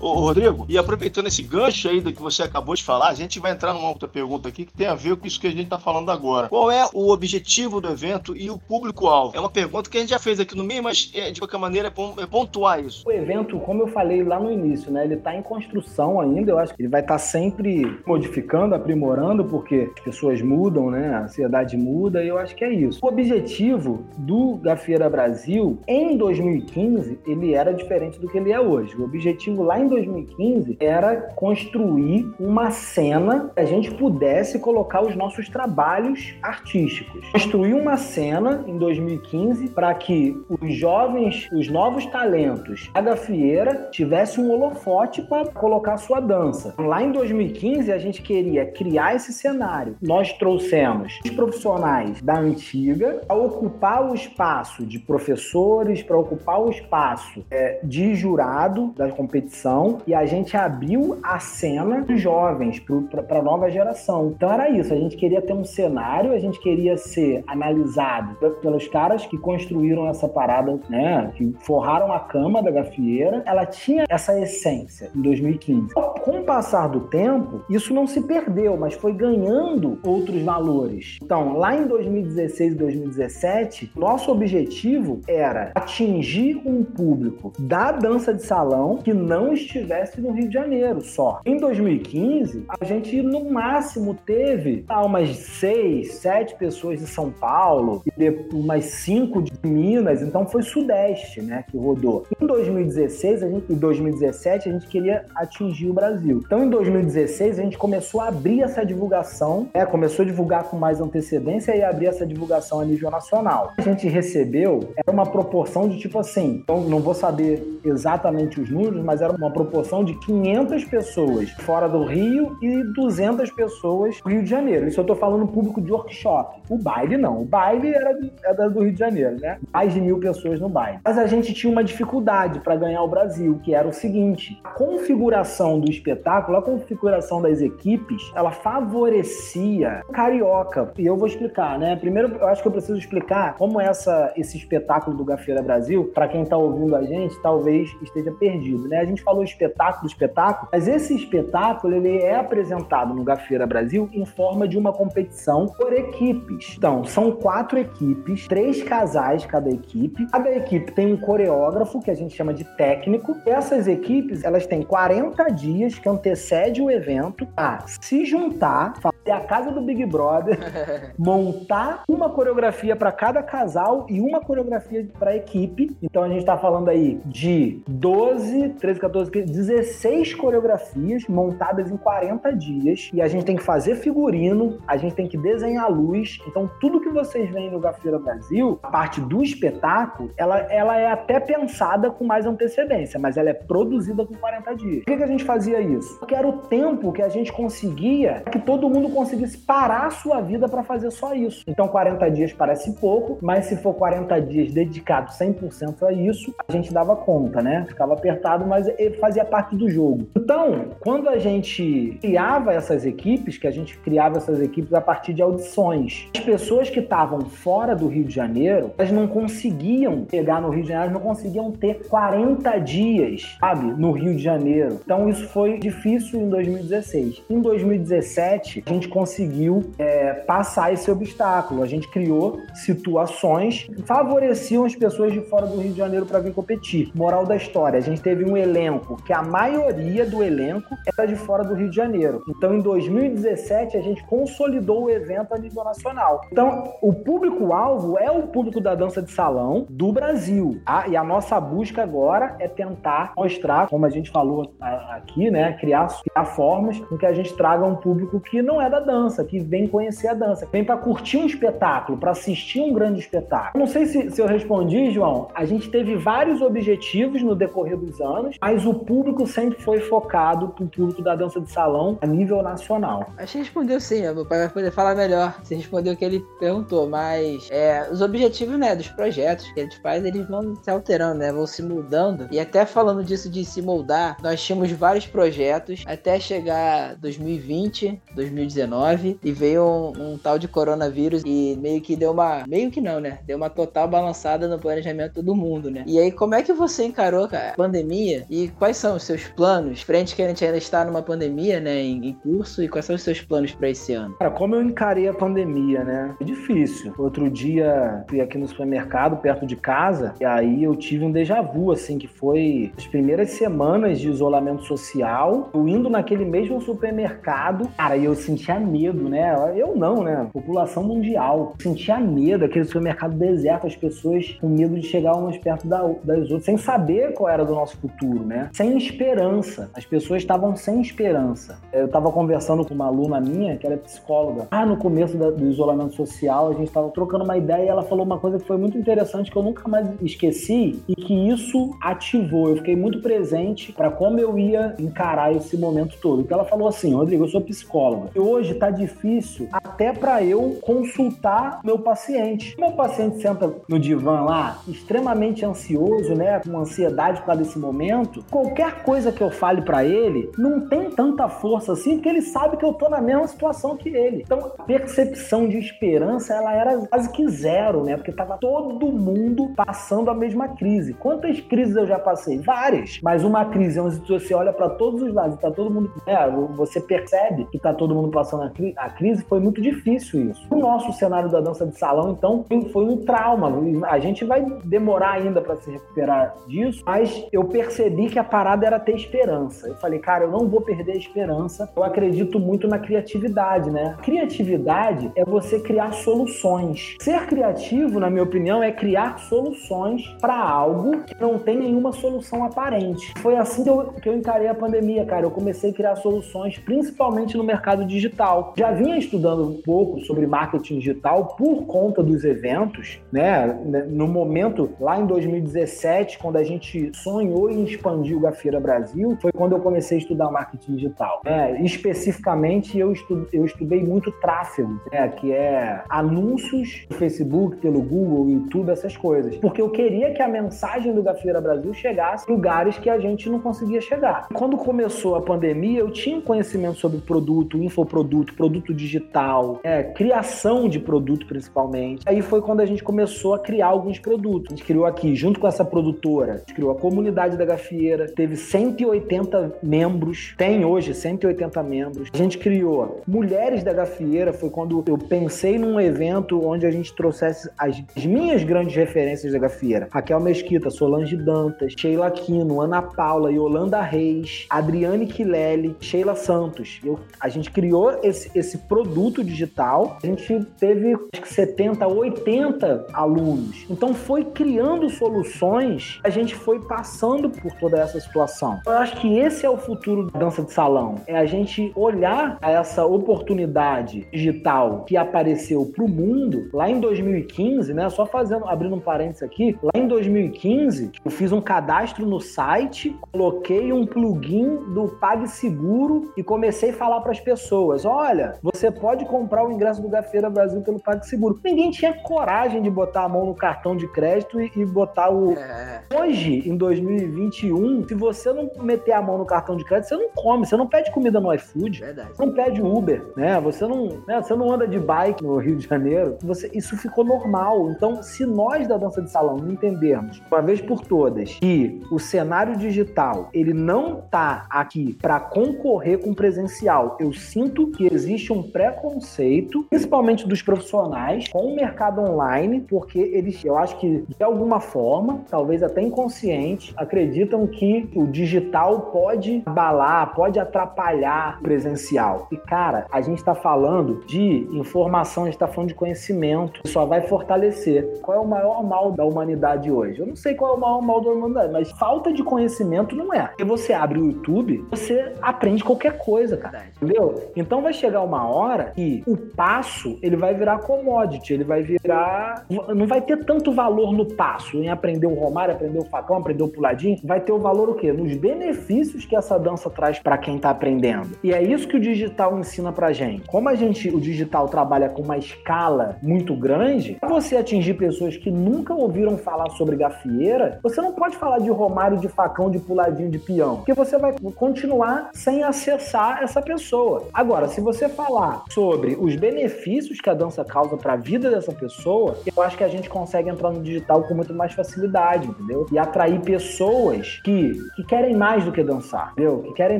Ô, Rodrigo, e aproveitando esse gancho aí do que você acabou de falar, a gente vai entrar numa outra pergunta aqui que tem a ver com isso que a gente está falando agora. Qual é o objetivo do evento e o público-alvo? É uma pergunta que a gente já fez aqui no meio, mas é, de qualquer maneira é pontuar isso. O evento, como eu falei lá no início, né, ele está em construção ainda. Eu acho que ele vai estar tá sempre modificando, aprimorando, porque as pessoas mudam, né, a sociedade muda, e eu acho que é isso. O objetivo do Gafieira Brasil em 2015 ele era diferente do que ele é hoje. O objetivo lá em 2015 era construir uma cena que a gente pudesse colocar os nossos trabalhos artísticos. Construir uma cena em 2015 para que os jovens, os novos talentos da gafieira tivessem um holofote para colocar sua dança. Lá em 2015 a gente queria criar esse cenário. Nós trouxemos os profissionais da antiga a ocupar o espaço de professores, para ocupar o espaço é, de jurado da competição e a gente abriu a cena dos jovens para a nova geração. Então era isso, a gente queria ter um cenário, a gente queria ser analisado pelos caras que construíram essa parada, né, que forraram a cama da gafieira. Ela tinha essa essência em 2015. Com o passar do tempo, isso não se perdeu, mas foi ganhando outros valores. Então, lá em 2016 e 2017, nosso objetivo era atingir um público da dança de salão que não estivesse no Rio de Janeiro só. Em 2015, a gente no máximo teve tá, umas seis, sete pessoas de São Paulo e umas cinco de Minas, então foi Sudeste, né, que rodou. Em 2016, a gente, em 2017, a gente queria atingir o Brasil. Então, em 2016, a gente começou a abrir essa divulgação, né, começou a divulgar com mais antecedência e abrir essa divulgação a nível nacional. A gente recebeu era uma proporção de tipo assim, então não vou saber exatamente os números, mas era uma proporção de 500 pessoas fora do Rio e 200 pessoas no Rio de Janeiro. Isso eu tô falando público de workshop. O baile não. O baile era, era do Rio de Janeiro, né? Mais de mil pessoas no baile. Mas a gente tinha uma dificuldade para ganhar o Brasil, que era o seguinte: a configuração do espetáculo, a configuração das equipes, ela favorecia o carioca. E eu vou explicar, né? Primeiro, eu acho que eu preciso explicar como essa, esse espetáculo do Gafeira Brasil, para quem está ouvindo a gente, talvez esteja perdido, né? A gente falou espetáculo, espetáculo, mas esse espetáculo ele é apresentado no Gafeira Brasil em forma de uma competição por equipes. Então, são quatro equipes, três casais cada equipe. Cada equipe tem um coreógrafo, que a gente chama de técnico. Essas equipes, elas têm 40 dias que antecede o evento a se juntar, fazer a casa do Big Brother, montar uma coreografia para cada casal e uma coreografia para a equipe. Então a gente está falando aí de 12, 13, 14, 15, 16 coreografias montadas em 40 dias e a gente tem que fazer figurino, a gente tem que desenhar luz. Então tudo que vocês veem no Gafeira Brasil, a parte do espetáculo, ela, ela é até pensada com mais antecedência, mas ela é produzida com 40 dias. Por que, que a gente fazia isso? Porque era o tempo que a gente conseguia que todo mundo conseguisse parar a sua vida para fazer só isso. Então 40 dias parece pouco, mas se for 40 dias dedicados 100% a isso, a gente dava conta, né? Ficava apertado, mas fazia parte do jogo. Então, quando a gente criava essas equipes, que a gente criava essas equipes a partir de audições, as pessoas que estavam fora do Rio de Janeiro, elas não conseguiam pegar no Rio de Janeiro, não conseguiam ter 40 dias, sabe, no Rio de Janeiro. Então isso foi difícil em 2016. Em 2017, a gente conseguiu é, passar esse obstáculo. A gente criou situações que favoreciam as pessoas de fora do Rio de Janeiro para vir competir. Moral da história, a gente teve um elenco que a maioria do elenco era de fora do Rio de Janeiro. Então em 2017 a gente consolidou o evento a nível nacional. Então o público-alvo é o público da dança de salão do Brasil. Tá? E a nossa busca agora é tentar mostrar, como a gente falou aqui, né, criar, criar formas com que a gente traga um público que não é da dança, que vem conhecer a dança, que vem para curtir um espetáculo, para assistir um grande espetáculo. Não sei se, se eu respondi, João. A gente teve vários objetivos no decorrer dos anos, mas o público sempre foi focado para o público da dança de salão a nível nacional. Acho que respondeu sim, meu pai vai poder falar melhor. Você respondeu o que ele perguntou, mas é, os objetivos, né, dos projetos que a gente faz, eles vão se alterando, né, vão se mudando. E até falando disso de se moldar, nós tínhamos vários projetos até chegar 2020, 2019 e veio um, um tal de coronavírus e meio que deu uma, meio que não, né, deu uma total balançada no planejamento do mundo, né. E aí como é que você encarou, cara, a pandemia e quais são os seus planos frente que a gente ainda está numa pandemia, né, em, em curso e quais são os seus planos para esse ano? Cara, como eu encarei a pandemia, né? É difícil. Outro dia fui aqui no supermercado perto de casa e aí eu tive um déjà vu, assim, que foi as primeiras semanas de isolamento social, eu indo naquele mesmo supermercado, cara, e eu sentia medo, né? Eu não, né? População mundial. Sentia medo, aquele supermercado deserto, as pessoas com medo de chegar umas perto da, das outras, sem saber qual era do nosso futuro, né? Sem esperança. As pessoas estavam sem esperança. Eu estava conversando com uma aluna minha, que era psicóloga. Ah, no começo do isolamento social, a gente estava trocando uma ideia e ela falou uma coisa que foi muito interessante que eu nunca mais esqueci e que isso ativou. Eu fiquei muito presente para como eu ia encarar esse momento todo. Porque ela falou assim, Rodrigo, eu sou psicóloga. E hoje está difícil até para eu consultar meu paciente. Meu paciente senta no divã lá, extremamente ansioso, né, com ansiedade causa desse momento. Qualquer coisa que eu fale para ele não tem tanta força assim, porque ele sabe que eu tô na mesma situação que ele. Então, a percepção de esperança, ela era quase que zero, né? Porque tava todo mundo passando a mesma crise. Quantas crises eu já passei? Várias. Mas uma crise onde você olha para todos os lados tá todo mundo, né, você percebe que tá todo mundo passando a, cri a crise, foi muito difícil isso. O nosso cenário da dança de salão, então, foi um trauma. A gente vai demorar ainda para se recuperar disso, mas eu percebi que a parada era ter esperança. Eu falei, cara, eu não vou perder a esperança. Eu acredito muito na criatividade, né? Criatividade é você criar soluções. Ser criativo, na minha opinião, é criar soluções para algo que não tem nenhuma solução aparente. Foi assim que eu, que eu encarei a pandemia, cara. Eu comecei a criar soluções, principalmente no mercado digital. Já vinha estudando um pouco sobre marketing digital por conta dos eventos, né? No momento, lá em 2017, quando a gente sonhou em expandir o Gafeira Brasil, foi quando eu comecei a estudar marketing digital. É, especificamente, eu, estu, eu estudei muito tráfego, né? que é anúncios no Facebook, pelo Google, YouTube, essas coisas. Porque eu queria que a mensagem do Gafeira Brasil chegasse em lugares que a gente não conseguia chegar. Quando começou a pandemia, eu tinha conhecimento sobre produto, infoproduto, produto digital, é, criação de produto principalmente. Aí foi quando a gente começou a criar alguns produtos. A gente criou aqui, junto com essa produtora, a gente criou a comunidade da Gafieira, teve 180 membros, tem hoje 180 membros. A gente criou Mulheres da Gafieira, foi quando eu pensei num evento onde a gente trouxesse as, as minhas grandes referências da Gafieira. Raquel Mesquita, Solange Dantas, Sheila Aquino, Ana Paula, Yolanda Reis, Adriane Quilele, Sheila Santos. Eu, a gente criou esse, esse produto digital, a gente teve acho que 70, 80 alunos. Então foi criando soluções, a gente foi passando por toda essa situação. Eu acho que esse é o futuro da dança de salão. É a gente olhar essa oportunidade digital que apareceu para o mundo lá em 2015, né? Só fazendo, abrindo um parênteses aqui, lá em 2015, eu fiz um cadastro no site, coloquei um plugin do PagSeguro e comecei a falar para as pessoas: olha, você pode comprar o ingresso do Gafeira Brasil pelo PagSeguro. Ninguém tinha coragem de botar a mão no cartão de crédito e, e botar o. É. Hoje, em 2021, se você não meter a mão no cartão de crédito, você não come, você não pede comida no iFood, Verdade. não pede Uber, né? Você não, né? você não anda de bike no Rio de Janeiro. Você, isso ficou normal. Então, se nós da dança de salão não entendermos, uma vez por todas, que o cenário digital ele não tá aqui para concorrer com o presencial, eu sinto que existe um preconceito, principalmente dos profissionais, com o mercado online, porque eles, eu acho que de alguma forma, talvez até inconsciente, acreditam que o digital pode abalar, pode atrapalhar o presencial. E cara, a gente está falando de informação, a gente está falando de conhecimento, que só vai fortalecer. Qual é o maior mal da humanidade hoje? Eu não sei qual é o maior mal da humanidade, mas falta de conhecimento não é. Porque você abre o YouTube, você aprende qualquer coisa, cara. Entendeu? Então vai chegar uma hora que o passo ele vai virar commodity, ele vai virar. Não vai ter tanto valor no passo, em aprender o Romário, aprender o facão, aprender o puladinho. Vai ter o valor o quê? Nos benefícios que essa dança traz para quem tá aprendendo. E é isso que o digital ensina pra gente. Como a gente, o digital trabalha com uma escala muito grande, pra você atingir pessoas que nunca ouviram falar sobre gafieira, você não pode falar de Romário, de facão, de puladinho, de peão, porque você vai continuar sem acessar essa pessoa. Agora, se você falar sobre os benefícios que a dança causa para a vida dessa pessoa, eu acho que a gente consegue entrar no digital com muito mais facilidade, entendeu? E atrair pessoas que, que querem mais do que dançar, entendeu? Que querem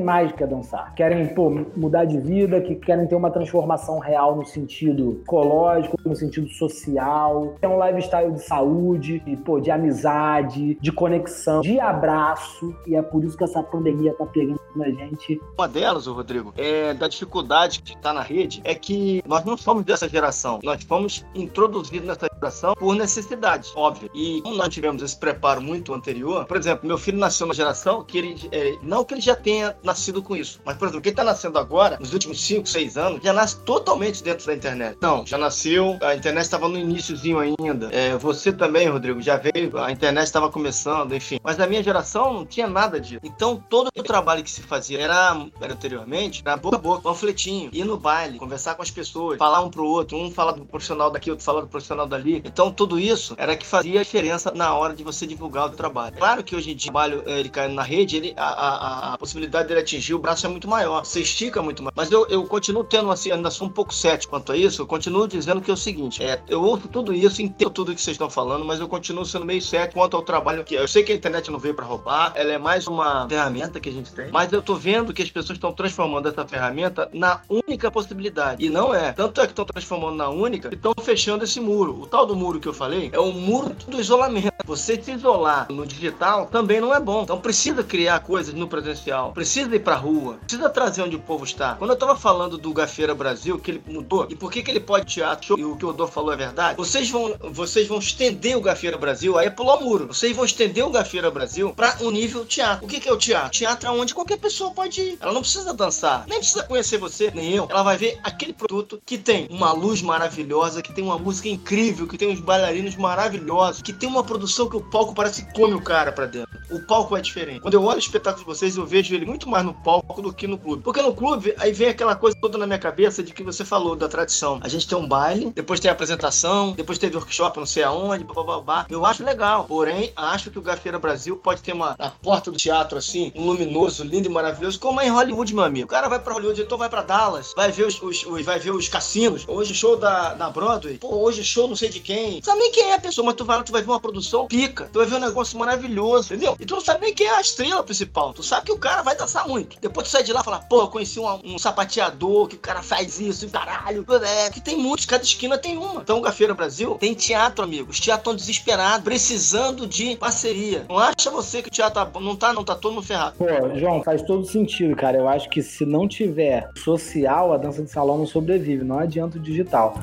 mais do que dançar. Querem, pô, mudar de vida, que querem ter uma transformação real no sentido ecológico, no sentido social. É um lifestyle de saúde, de, pô, de amizade, de conexão, de abraço. E é por isso que essa pandemia tá pegando na gente. Uma delas, Rodrigo, é da dificuldade que está na rede, é que nós não somos dessa geração. Nós fomos introduzidos nessa geração por necessidade, óbvio. E como nós tivemos esse preparo muito anterior, por exemplo, meu filho nasceu numa geração que ele, é, não que ele já tenha nascido com isso, mas, por exemplo, quem está nascendo agora, nos últimos 5, 6 anos, já nasce totalmente dentro da internet. Não, já nasceu, a internet estava no iníciozinho ainda. É, você também, Rodrigo, já veio, a internet estava começando, enfim. Mas na minha geração não tinha nada disso. Então, todo o trabalho que se fazia era, era anteriormente, era boca a boca, panfletinho, ir no baile, conversar com as pessoas, falar um pro outro, um falar do profissional daqui, outro falar do profissional dali. Então, tudo isso era que fazia diferença na hora de você divulgar o trabalho. Claro que hoje em dia o trabalho, ele cai na rede, ele, a, a, a possibilidade dele atingir o braço é muito maior, você estica muito mais. Mas eu, eu continuo tendo, assim, ainda sou um pouco cético quanto a isso, eu continuo dizendo que é o seguinte, é, eu ouço tudo isso, entendo tudo que vocês estão falando, mas eu continuo sendo meio cético quanto ao trabalho que eu sei que a internet não veio para roubar, ela é mais uma ferramenta que a gente tem, mas eu tô vendo que as pessoas estão transformando essa ferramenta na única possibilidade. E não é. Tanto é que estão transformando na única e estão fechando esse muro. O tal do muro que eu falei é o muro do isolamento. Você se isolar no digital também não é bom. Então precisa criar coisas no presencial, precisa ir pra rua, precisa trazer onde o povo está. Quando eu tava falando do Gafeira Brasil, que ele mudou, e por que, que ele pode teatro, e o que o Odor falou é verdade, vocês vão, vocês vão estender o Gafeira Brasil, aí é pular o muro. Vocês vão estender o Gafeira Brasil para um nível teatro. O que, que é o teatro? Teatro é onde qualquer pessoa pode ir. Ela não precisa dançar, nem precisa conhecer você, nem eu. Ela vai ver aquele produto que tem uma luz maravilhosa, que tem uma música incrível, que tem uns bailarinos maravilhosos, que tem uma produção que o palco parece que come o cara pra dentro. O palco é diferente. Quando eu olho o espetáculo de vocês, eu vejo ele muito mais no palco do que no clube. Porque no clube, aí vem aquela coisa toda na minha cabeça de que você falou da tradição. A gente tem um baile, depois tem a apresentação, depois teve workshop, não sei aonde, babá. Eu acho legal. Porém, acho que o Gafeira Brasil pode ter uma na porta do teatro assim, um luminoso, lindo e maravilhoso, como é em Hollywood, meu amigo. O cara vai pra Hollywood, então vai pra Dallas, vai ver os, os, os vai ver os cassinos. Hoje show da, da Broadway. Pô, hoje show não sei de quem. Sabe nem quem é a pessoa, mas tu vai tu vai ver uma produção pica. Tu vai ver um negócio maravilhoso, entendeu? E tu não sabe nem quem é a estrela principal. Tu sabe que o cara vai dançar muito. Depois tu sai de lá e fala, pô, eu conheci um, um sapateador que o cara faz isso, caralho. É, que tem muitos, cada esquina tem uma. Então, Gafeira Brasil tem teatro, amigos. Teatro desesperado, precisando de parceria. Não acha você que o teatro tá, não tá, não tá todo mundo ferrado. Pô, João, faz todo sentido, cara. Eu acho que se não tiver social, a dança de salão não sobrevive. Não adianta o digital.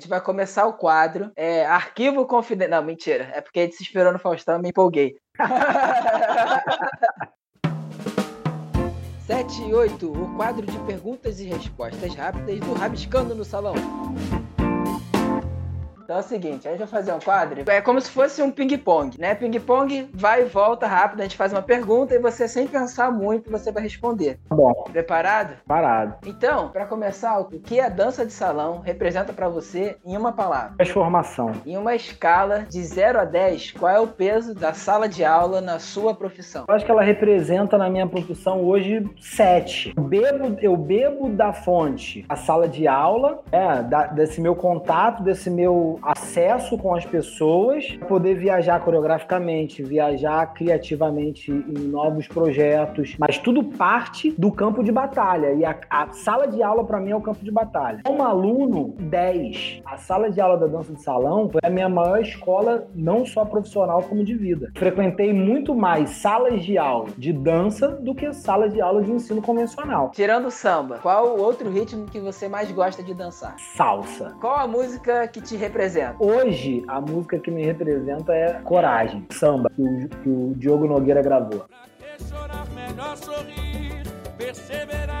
Gente vai começar o quadro. É, arquivo confidencial. Não, mentira. É porque a gente se esperou no Faustão e me empolguei. 7 e 8, o quadro de perguntas e respostas rápidas do Rabiscando no Salão. Então é o seguinte, a gente vai fazer um quadro. É como se fosse um ping-pong, né? Ping-pong vai e volta rápido, a gente faz uma pergunta e você, sem pensar muito, você vai responder. Tá bom, Preparado? parado. Então, para começar, o que a dança de salão representa para você em uma palavra? Transformação. Em uma escala de 0 a 10, qual é o peso da sala de aula na sua profissão? Eu acho que ela representa na minha profissão hoje sete. Eu bebo, eu bebo da fonte a sala de aula, é, da- desse meu contato, desse meu acesso com as pessoas, poder viajar coreograficamente, viajar criativamente em novos projetos, mas tudo parte do campo de batalha. E a, a sala de aula, para mim, é o campo de batalha. Como aluno, 10. A sala de aula da dança de salão foi a minha maior escola, não só profissional, como de vida. Frequentei muito mais salas de aula de dança do que salas de aula de ensino convencional. Tirando o samba, qual o outro ritmo que você mais gosta de dançar? Salsa. Qual a música que te representa? Hoje, a música que me representa é Coragem, samba, que o, que o Diogo Nogueira gravou. ter chorar, melhor sorrir, perseverar,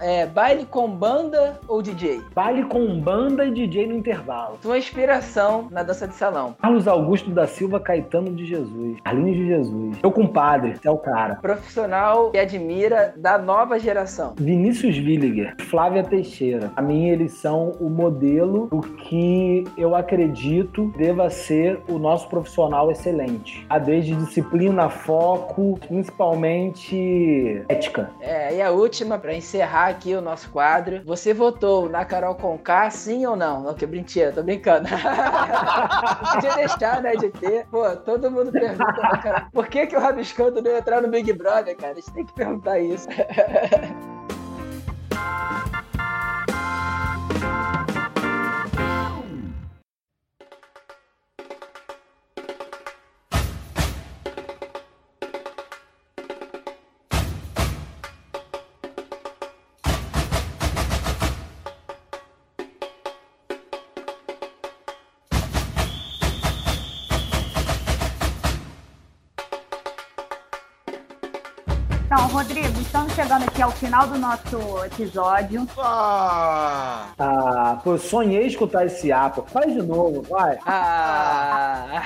é baile com banda ou DJ? Baile com banda e DJ no intervalo. Sua inspiração na dança de salão. Carlos Augusto da Silva Caetano de Jesus. Carlinhos de Jesus. Meu compadre, é o cara. Profissional que admira da nova geração. Vinícius Williger, Flávia Teixeira. A mim, eles são o modelo do que eu acredito deva ser o nosso profissional excelente. A desde disciplina, foco, principalmente ética. É, e a última, pra encerrar aqui o nosso quadro. Você votou na Carol Conká, sim ou não? Não, que mentira, tô brincando. Podia deixar, né, de ter. Pô, todo mundo pergunta, né, cara, por que, que o Rabiscando não ia entrar no Big Brother, cara? A gente tem que perguntar isso. Então, Rodrigo, estamos chegando aqui ao final do nosso episódio. Ah, Ah, pô, eu sonhei escutar esse apo. Faz de novo, vai. Ah!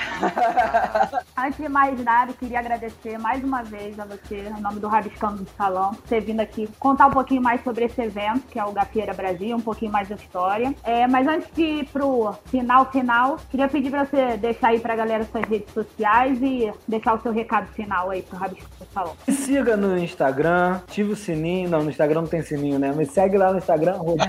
Antes de mais nada, eu queria agradecer mais uma vez a você, em nome do Rabiscando do Salão, por ter vindo aqui contar um pouquinho mais sobre esse evento, que é o Gafieira Brasil, um pouquinho mais da história. É, mas antes de ir pro final final, queria pedir pra você deixar aí pra galera suas redes sociais e deixar o seu recado final aí pro Rabiscando do Salão. Me siga no Instagram, ative o sininho. Não, no Instagram não tem sininho, né? Me segue lá no Instagram, Rod-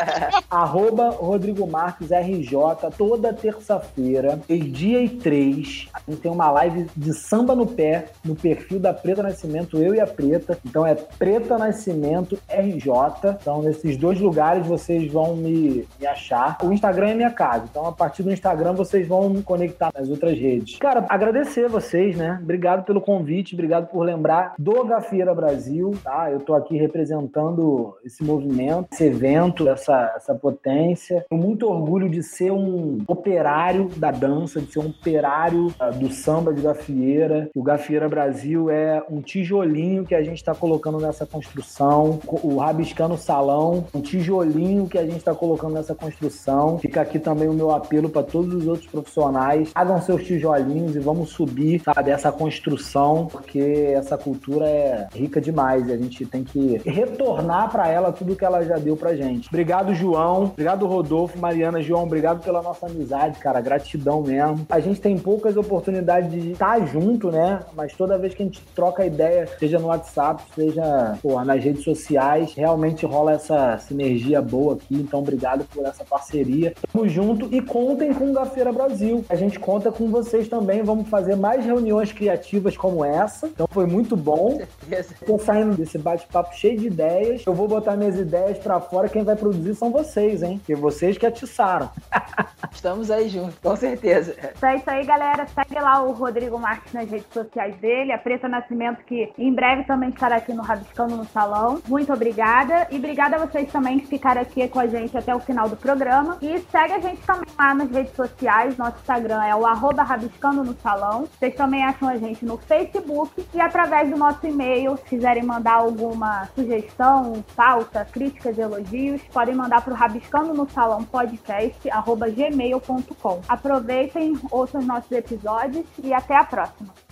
arroba Rodrigo Marques RJ, toda terça-feira, meio-dia e três. A gente tem uma live de samba no pé, no perfil da Preta Nascimento, eu e a Preta. Então é Preta Nascimento RJ. Então, nesses dois lugares vocês vão me, me achar. O Instagram é minha casa. Então, a partir do Instagram, vocês vão me conectar nas outras redes. Cara, agradecer vocês, né? Obrigado pelo convite, obrigado por lembrar do Gafieira Brasil, tá? Eu tô aqui representando esse movimento, esse evento, essa, essa potência. Tenho muito orgulho de ser um operário da dança, de ser um operário ah, do samba de Gafieira. O Gafieira Brasil é um tijolinho que a gente está colocando nessa construção. O Rabiscando Salão, um tijolinho que a gente está colocando nessa construção. Fica aqui também o meu apelo para todos os outros profissionais. Tragam seus tijolinhos e vamos subir sabe, essa construção, porque essa cultura é rica demais e a gente tem que retornar para ela tudo que ela já deu pra gente. Obrigado, João. Obrigado, Rodolfo, Mariana, João. Obrigado pela nossa amizade, cara. Gratidão mesmo. A gente tem poucas oportunidades de estar junto, né? Mas toda vez que a gente troca ideia, seja no WhatsApp, seja pô, nas redes sociais, realmente rola essa sinergia boa aqui. Então, obrigado por essa parceria. Tamo junto e contem com o Gafeira Brasil. A gente conta com vocês também. Vamos fazer mais reuniões criativas como essa. Então, foi muito bom. Certeza. Tô saindo desse bate-papo cheio de ideias. Eu vou botar minhas ideias pra fora. Quem vai produzir são vocês, hein? Porque vocês que atiçaram. Estamos aí juntos, com certeza. Então é isso aí, galera. Segue lá o Rodrigo Marques nas redes sociais dele, a Preta Nascimento, que em breve também estará aqui no Rabiscando no Salão. Muito obrigada. E obrigada a vocês também que ficaram aqui com a gente até o final do programa. E segue a gente também lá nas redes sociais. Nosso Instagram é o arroba Rabiscando no Salão. Vocês também acham a gente no Facebook e através do nosso e-mail. Se quiserem mandar alguma sugestão, pauta, críticas, elogios, podem mandar para o Rabiscando no Salão Podcast, arroba gmail.com. Aproveitem, ouçam os nossos episódios e até a próxima.